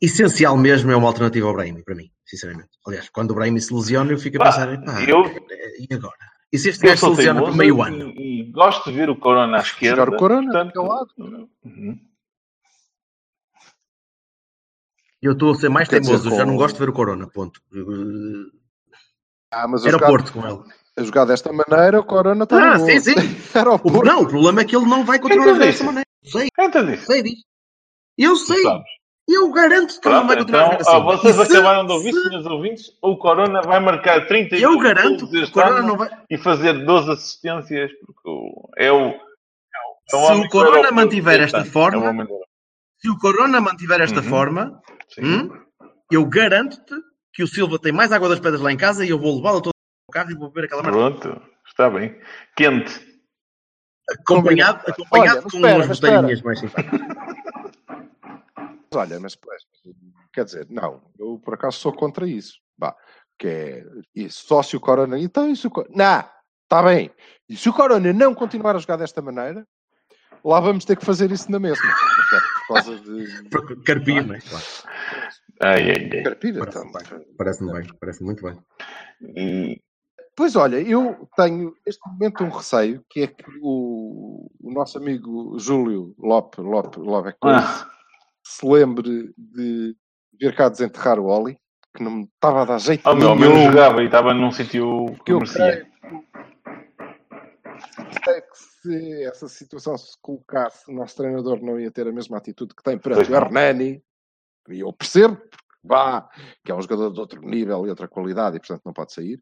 Essencial mesmo é uma alternativa ao Brahimi, para mim, sinceramente. Aliás, quando o Brahimi se lesiona, eu fico a pensar, pá, eu- e agora? E se este gajo se lesiona por meio ano? e, e gosto de ver o Corona à esquerda. Jogar o Corona, portanto, daquele lado. Uhum. Eu estou a ser mais Quer dizer, teimoso, eu já com- não gosto de ver o Corona, ponto. Ah, mas Era o jogar, Porto com ele. a jogar desta maneira, o Corona está Ah, sim, sim. Era o O, Porto. não, o problema é que ele não vai continuar Quem a jogar te dessa disse? maneira. Sei, Quem te disse? sei disso. Eu sei. Eu garanto que ele não Pronto, vai continuar então, ah, assim. vocês se- acabaram de ouvir, se- senhores ouvintes, o Corona vai marcar 30 Eu garanto que o Corona não vai. e fazer 12 assistências, porque o- é o. É o, é Se homem o Corona mantiver esta forma- O. Se o Corona mantiver esta Uhum. forma, hum, eu garanto-te que o Silva tem mais água das pedras lá em casa e eu vou levá-lo todo no carro e vou beber aquela merda. Pronto, está bem. Quente. Acompanhado, acompanhado Olha, com espera, umas boteirinhas mais simpáticas. Mas olha, mas pois, quer dizer, não, eu por acaso sou contra isso. Bah, que é isso, só se o Corona. Então, isso. Não, está bem. E se o Corona não continuar a jogar desta maneira, lá vamos ter que fazer isso na mesma. Por causa de. Carpia, não é? Claro. Ai, ai, ai. Carpira, Parece-me então. bem. Parece-me bem. Parece muito bem. E- Pois olha, eu tenho neste momento um receio que é que o, o nosso amigo Júlio Lope, Lope, Lope Ah, se lembre de vir cá desenterrar o Oli, que não me estava a dar jeito oh, meu, nenhum. jogava e estava num sítio que que eu merecia. creio que se essa situação se colocasse, o nosso treinador não ia ter a mesma atitude que tem perante o. Hernani. E eu percebo, porque vá, que é um jogador de outro nível e outra qualidade e, portanto, não pode sair.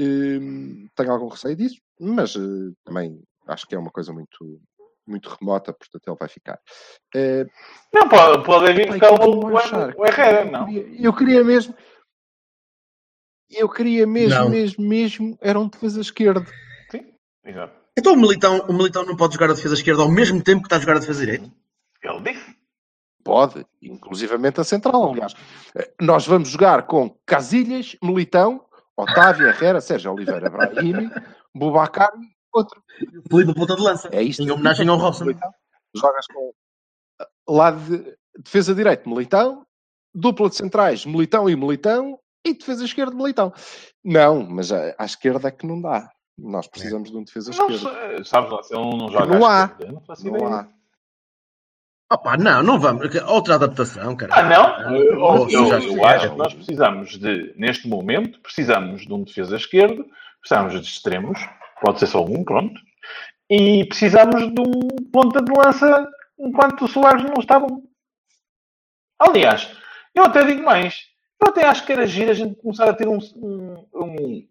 Hum, tenho algum receio disso, mas eh, também acho que é uma coisa muito, muito remota, portanto, ele vai ficar. Eh, Não, pode, pode vir buscar o, a o, achar o Herrera, eu não. queria- Eu queria mesmo. Eu queria mesmo, Não. mesmo, mesmo. Era um defesa esquerdo. Exato. Então o Militão, o Militão não pode jogar a defesa esquerda ao mesmo tempo que está a jogar a defesa direita? Ele disse. Pode, inclusivamente a central, aliás. Nós vamos jogar com Casilhas, Militão, Otávio, Herrera, Sérgio Oliveira, Brahimi, Bubacar e outro. Felipe ponta de lança. É isto. Em homenagem ao Robson. Militão. Jogas com lado de defesa direito, Militão, dupla de centrais, Militão e Militão, e defesa esquerda, Militão. Não, mas à, à esquerda é que não dá. Nós precisamos de um defesa Não esquerda. sei, sabes lá, se ele não joga Não à há. esquerda, não faço Não ideia. há. Opa, não, não vamos. Outra adaptação, cara. Ah, não? Eu, Oh, eu- já- eu já- acho que nós precisamos de, neste momento, precisamos de um defesa esquerdo, precisamos de extremos, pode ser só um, pronto, e precisamos de um ponta de lança enquanto o Soares não está bom. Aliás, eu até digo mais, eu até acho que era giro a gente começar a ter um, um- um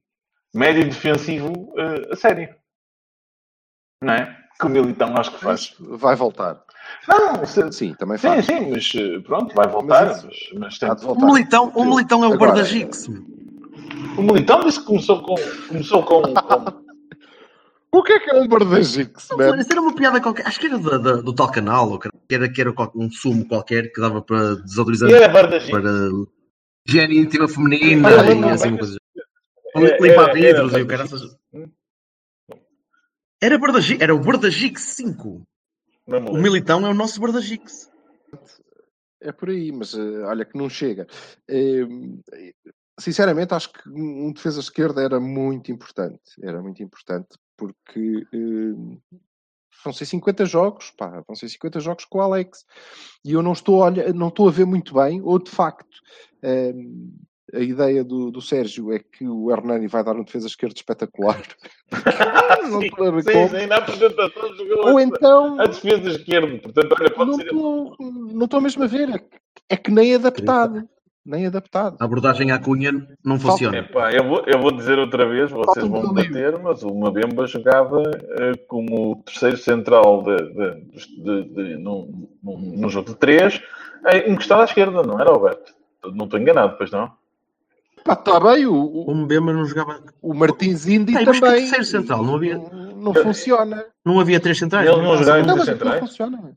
médio defensivo eh, a sério. Não é? Que o Militão acho que faz. Mas vai voltar. Não, se- Sim, também sim, faz. sim, mas eh, pronto, vai voltar, Mas mas, mas tem de O voltar. Militão, o Militão é o guarda-gix. O Militão disse que começou com. Começou com. com- O que é que é um Bardagix, man? Isso era uma piada qualquer. Acho que era da- da- do tal canal, ou que era, que era um sumo qualquer que dava para desautorizar e era Bardagim. para higiene íntima feminina Olha, e assim bem uma coisa. Era- Limpar era- vidros era e o cara. Era Bardagix, era o Bardagix 5. Não me O. Militão é o nosso Bardagix. É por aí, mas eh, olha que não chega. Eh, sinceramente, acho que um defesa esquerda era muito importante. Era muito importante porque vão ser 50 jogos, pá, vão ser 50 jogos com o Alex. E eu não estou a, olhar- não estou a ver muito bem, ou de facto. eh, a ideia do, do Sérgio é que o Hernani vai dar um defesa esquerda espetacular. não Sim, como. sim, na apresentação jogou Ou a- então, a defesa esquerda. Portanto, olha, pode não ser. estou, não estou mesmo a ver. É que- É que nem adaptado. Nem adaptado. A abordagem à cunha não Falta- funciona. Epá, eu, vou, eu vou dizer outra vez, vocês Falta vão me bater, mas o Mabemba jogava eh, como terceiro central de, de, de, de, num, num, num jogo de três, eh, encostado à esquerda, não era, Alberto? Não estou enganado, pois não? Pá, está bem, o, o, Mbemba não jogava. o Martins Indy que também. terceiro central? Não havia- Não, não funciona. Não havia três centrais. Ele não jogava em Não, três não centrais? funciona.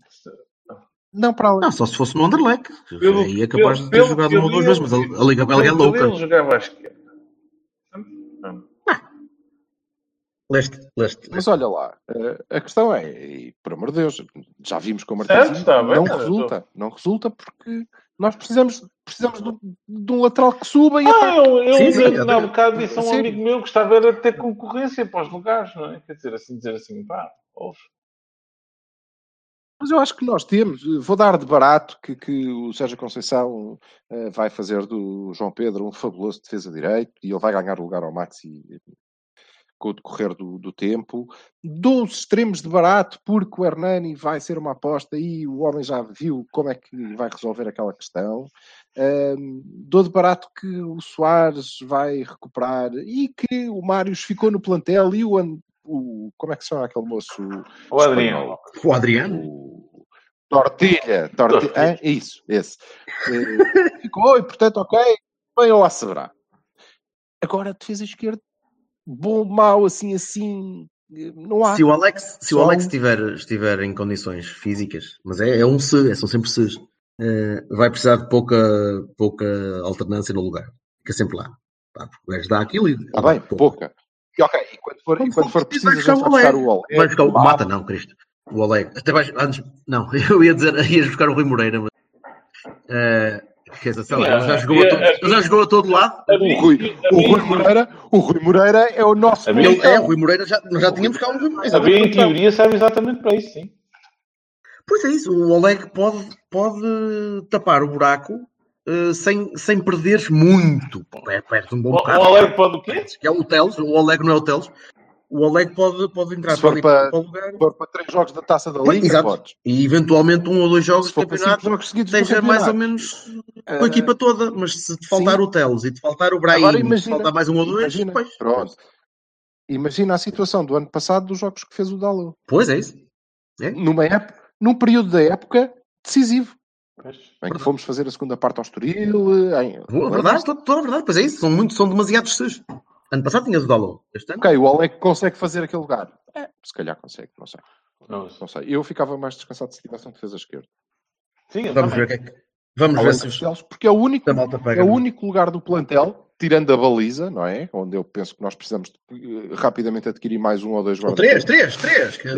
Não, para além. Não, só se fosse no Anderlecht. Pelo- Aí é capaz de ter pelo- jogado pelo uma ou duas vezes, mas a, a Liga Belga é Pelo louca. Ele jogava à esquerda. Leste, leste. Mas olha lá, eh, a questão é, e, por amor de Deus, já vimos com o Certo, Martins, está bem, não resulta, não resulta porque nós precisamos, precisamos de, um- de um lateral que suba e Ah, ataque. eu, eu Sim, sim, há eu- bocado disse a um amigo meu que estava a ter concorrência para os lugares, não é? Quer dizer, assim, dizer assim, pá, ouve. Mas eu acho que nós temos, vou dar de barato que, que o Sérgio Conceição eh, vai fazer do João Pedro um fabuloso defesa direito e ele vai ganhar o lugar ao Maxi com o decorrer do, do tempo. Dou os extremos de barato porque o Hernani vai ser uma aposta e o homem já viu como é que vai resolver aquela questão. Ahm, dou de barato que o Soares vai recuperar e que o Mários ficou no plantel e o, o como é que se chama aquele moço? O Adriano. O Adriano. O Tortilha, tortilha, Tortilha. hã? isso, esse. Eh, ficou e, portanto, ok, bem ao acertar. Agora, defesa esquerda, bom, mau, assim, assim, eh, não há. Se o Alex, se o Alex um- estiver, estiver em condições físicas, mas é, é um se, é, são sempre ses, eh, vai precisar de pouca, pouca alternância no lugar. Fica sempre lá. Pá, porque o gajo dá aquilo e. Está bem, pouca. E ok, e quando for, e quando for preciso, a gente vai buscar o Olé. Vai buscar o Mata, não, Cristo. O Oleg. Até vais, antes, não, eu ia dizer, ias buscar o Rui Moreira, mas. eh, quer dizer, sei lá, ele já jogou, a todo, ele já jogou a todo lado. O Rui, o Rui Moreira, o Rui Moreira é o nosso Havia- Ele, é, o. Rui Moreira já, nós já tínhamos cá um Rui Moreira. Havia em teoria serve exatamente para isso, sim. Pois é isso, o Oleg pode, pode tapar o buraco eh, sem, sem perderes muito. É, perde um bom O, o bocado. Oleg pode o quê? Que é o Teles, o Oleg não é o Teles. O Oleg pode, pode entrar Se for ali para- para o lugar. Se for para três jogos da taça da Liga, exato. podes. E eventualmente um ou dois jogos de campeonato jogos seguidos esteja mais ou menos com a Eh, equipa toda. Mas se te faltar sim. o Teles e te faltar o Brahim, Agora e te imagina- faltar mais um ou dois, imagina, pois, Pronto. Imagina a situação do ano passado dos jogos que fez o Dalot. pois é isso. Numa época, num período da época decisivo. Pois. Em que fomos fazer a segunda parte ao Estoril. Em... Boa, verdade, toda, toda a verdade. Pois é isso. São, muito, são demasiados seus. Ano passado tinhas o Dalot. Este ano, Ok, o Oleg consegue fazer aquele lugar. É, se calhar consegue, não sei. Não, Não sei. Eu ficava mais descansado se tivesse um defesa esquerda. sim, eu vamos ver também. o que é que. Vamos ver se os- porque é o único. É o único lugar do plantel, tirando a baliza, não é? Onde eu penso que nós precisamos de, eh, rapidamente adquirir mais um ou dois Ou guarda-redes. três, três, três. que-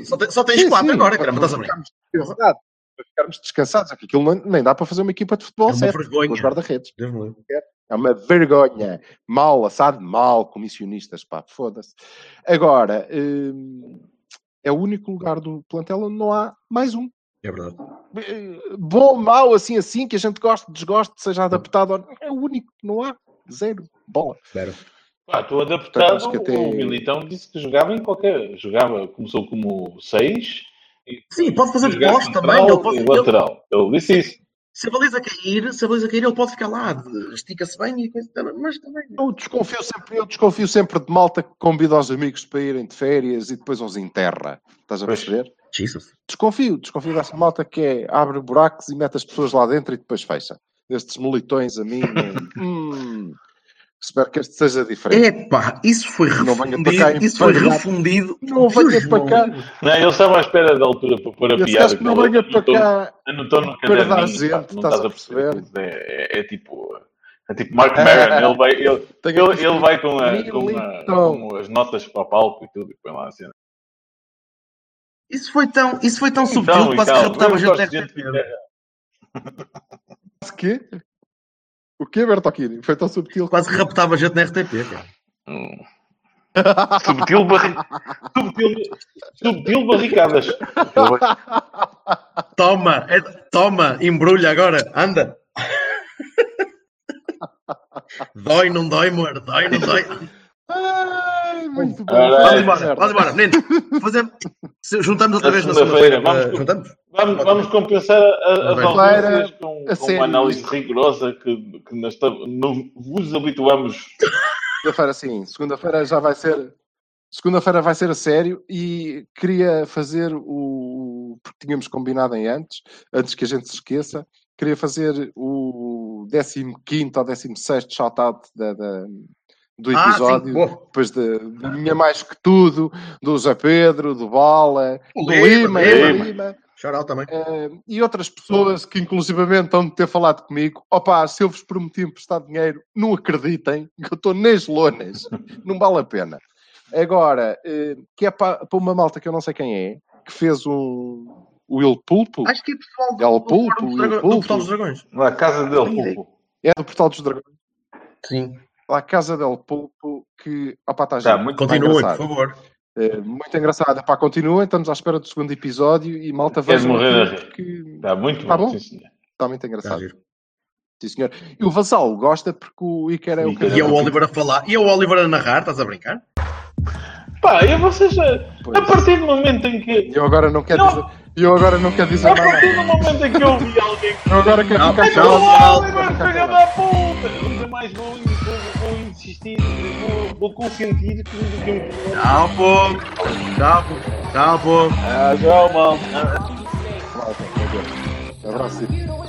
Eh, só, te- só tens Sim, quatro sim, agora, caramba, estás a brincar. é verdade, para ficarmos descansados. É que aquilo não- nem dá para fazer uma equipa de futebol É uma certo, vergonha. com os guarda-redes. Livre. É uma vergonha. Mal, assado mal, comissionistas, pá, foda-se. Agora, hum, é o único lugar do plantel onde não há mais um. É verdade. Eh, Bom, mau, assim, assim, que a gente goste, desgoste, seja adaptado. É o único que não há. Zero. Bola. Espera. Pá, estou adaptado. acho que até- O Militão disse que jogava em qualquer. Jogava, começou como 6. Sim, pode fazer de poste também. Ele pode, e ele- lateral. Ele disse isso. se a baliza cair, se a baliza cair, ele pode ficar lá. Estica-se bem e coisa. Mas também. Eu desconfio sempre, eu desconfio sempre de malta que convida os amigos para irem de férias e depois os enterra. Estás a Pois. Jesus. Desconfio, desconfio dessa malta que é abre buracos e mete as pessoas lá dentro e depois fecha. Estes molitões a mim. hum, espero que este seja diferente. Epá, isso foi Não venha refundido. para cá Isso foi refundido. Não venha para cá. Não, ele estava à espera da altura para pôr a Esse piada. gajo que não venha para cá. Anotou no para dar caderninho. gente, pá, não estás estás a a perceber. perceber? É, é, é tipo. É tipo Mark Maron. Ele vai, ele, ele, ele vai com, a, com, a, com as notas para o palco e tudo. E põe lá a cena. Isso foi tão, isso foi tão Então, subtil que quase que raptava gente que- RTP. O quê? O quê, Bertolini? Foi tão subtil. Quase que raptava gente na RTP, cara. Hum. Subtil, barri... subtil, subtil barricadas. Toma, é- toma, embrulha agora, anda. dói, não dói, amor, dói, não dói. Ai, muito bem. Ora, Vamos embora, vamos embora, menino. Fazemos, juntamos outra vez na segunda-feira, vamos- eh, Juntamos? Vamos, vamos compensar a- as ausências com, a com uma análise rigorosa que, que nós não vos habituamos. Segunda-feira, sim. Segunda-feira já vai ser. Segunda-feira vai ser a sério e queria fazer o. Porque tínhamos combinado em antes, antes que a gente se esqueça, queria fazer o 15 ou 16 shout-out da, da- do Ah, sim, episódio. boa. depois de, de Minha Mais Que Tudo, do Zé Pedro, do Bola, O do Lima, Lima, Lima. do também. Eh, e outras pessoas que inclusivamente estão de ter falado comigo, opá, se eu vos prometi emprestar dinheiro, não acreditem que eu estou nas lonas, não vale a pena. Agora, eh, que é para uma malta que eu não sei quem é, que fez um. O Il Pulpo. Acho que é pessoal do, É o do Pulpo, Fórum dos o Dragões- do Pulpo. Portal dos Dragões. Na casa dele. Pulpo. É do Portal dos Dragões. Sim. La Casa del Pulpo, que. Opa, está Tá, giro. muito Continuem, por favor. Eh, muito engraçado. Epá, continuem, estamos à espera do segundo episódio e malta Queres vejam morrer a rir? Está muito Tá bom, está muito engraçado. Sim, senhor. E o Vasal gosta porque o Iker é o Iker E é o. Oliver a falar. E é o Oliver a narrar, estás a brincar? Pá, e vocês, a Pois. a partir do momento em que. Eu agora não quero Não. dizer. Eu agora não quero dizer A nada. partir do momento em que eu vi alguém. Eu agora quero Não, ficar não, calado. não. Oliver, filha calado. da puta! Nunca mais vou, vou, vou vou, consentir que tudo que eu. Calma um pouco. Calma, calma um pouco. Ah, já, mal. Malta, meu Deus. Abraço.